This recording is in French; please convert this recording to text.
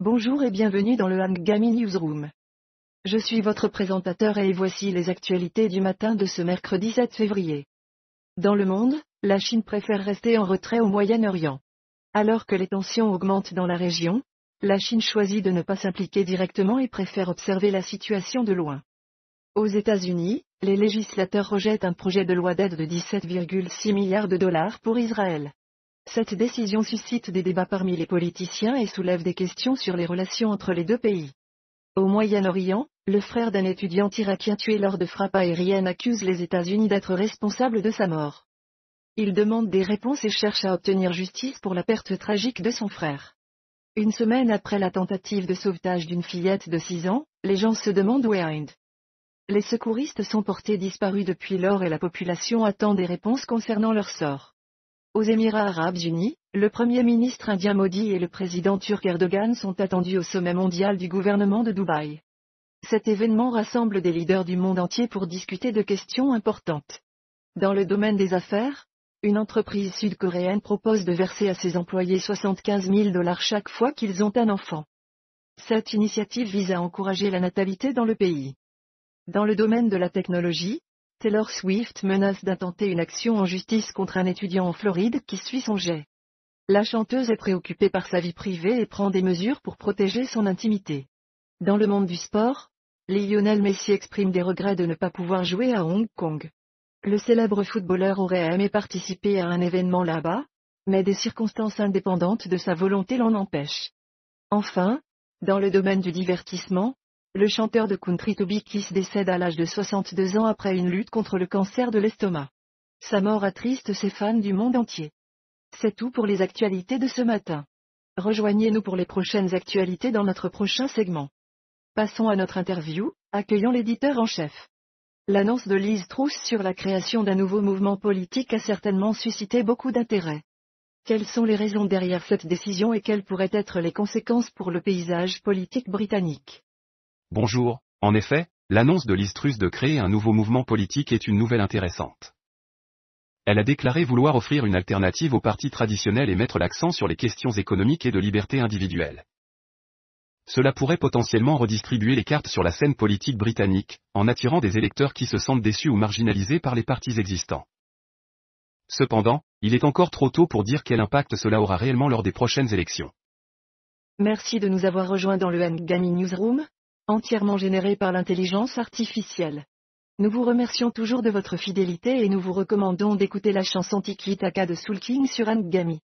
Bonjour et bienvenue dans le Hangami Newsroom. Je suis votre présentateur et voici les actualités du matin de ce mercredi 7 février. Dans le monde, la Chine préfère rester en retrait au Moyen-Orient. Alors que les tensions augmentent dans la région, la Chine choisit de ne pas s'impliquer directement et préfère observer la situation de loin. Aux États-Unis, les législateurs rejettent un projet de loi d'aide de 17,6 milliards de dollars pour Israël. Cette décision suscite des débats parmi les politiciens et soulève des questions sur les relations entre les deux pays. Au Moyen-Orient, le frère d'un étudiant irakien tué lors de frappes aériennes accuse les États-Unis d'être responsables de sa mort. Il demande des réponses et cherche à obtenir justice pour la perte tragique de son frère. Une semaine après la tentative de sauvetage d'une fillette de 6 ans, les gens se demandent où est Hind. Les secouristes sont portés disparus depuis lors et la population attend des réponses concernant leur sort. Aux Émirats arabes unis, le Premier ministre indien Modi et le président turc Erdogan sont attendus au sommet mondial du gouvernement de Dubaï. Cet événement rassemble des leaders du monde entier pour discuter de questions importantes. Dans le domaine des affaires, une entreprise sud-coréenne propose de verser à ses employés 75 000 dollars chaque fois qu'ils ont un enfant. Cette initiative vise à encourager la natalité dans le pays. Dans le domaine de la technologie, Taylor Swift menace d'intenter une action en justice contre un étudiant en Floride qui suit son jet. La chanteuse est préoccupée par sa vie privée et prend des mesures pour protéger son intimité. Dans le monde du sport, Lionel Messi exprime des regrets de ne pas pouvoir jouer à Hong Kong. Le célèbre footballeur aurait aimé participer à un événement là-bas, mais des circonstances indépendantes de sa volonté l'en empêchent. Enfin, dans le domaine du divertissement, le chanteur de country Toby Kiss décède à l'âge de 62 ans après une lutte contre le cancer de l'estomac. Sa mort attriste ses fans du monde entier. C'est tout pour les actualités de ce matin. Rejoignez-nous pour les prochaines actualités dans notre prochain segment. Passons à notre interview, accueillons l'éditeur en chef. L'annonce de Lise Trousse sur la création d'un nouveau mouvement politique a certainement suscité beaucoup d'intérêt. Quelles sont les raisons derrière cette décision et quelles pourraient être les conséquences pour le paysage politique britannique? Bonjour, en effet, l'annonce de Listrus de créer un nouveau mouvement politique est une nouvelle intéressante. Elle a déclaré vouloir offrir une alternative aux partis traditionnels et mettre l'accent sur les questions économiques et de liberté individuelle. Cela pourrait potentiellement redistribuer les cartes sur la scène politique britannique, en attirant des électeurs qui se sentent déçus ou marginalisés par les partis existants. Cependant, il est encore trop tôt pour dire quel impact cela aura réellement lors des prochaines élections. Merci de nous avoir rejoints dans le Ngami Newsroom, entièrement généré par l'intelligence artificielle. Nous vous remercions toujours de votre fidélité et nous vous recommandons d'écouter la chanson Tiki Taka de Soul King sur Angami.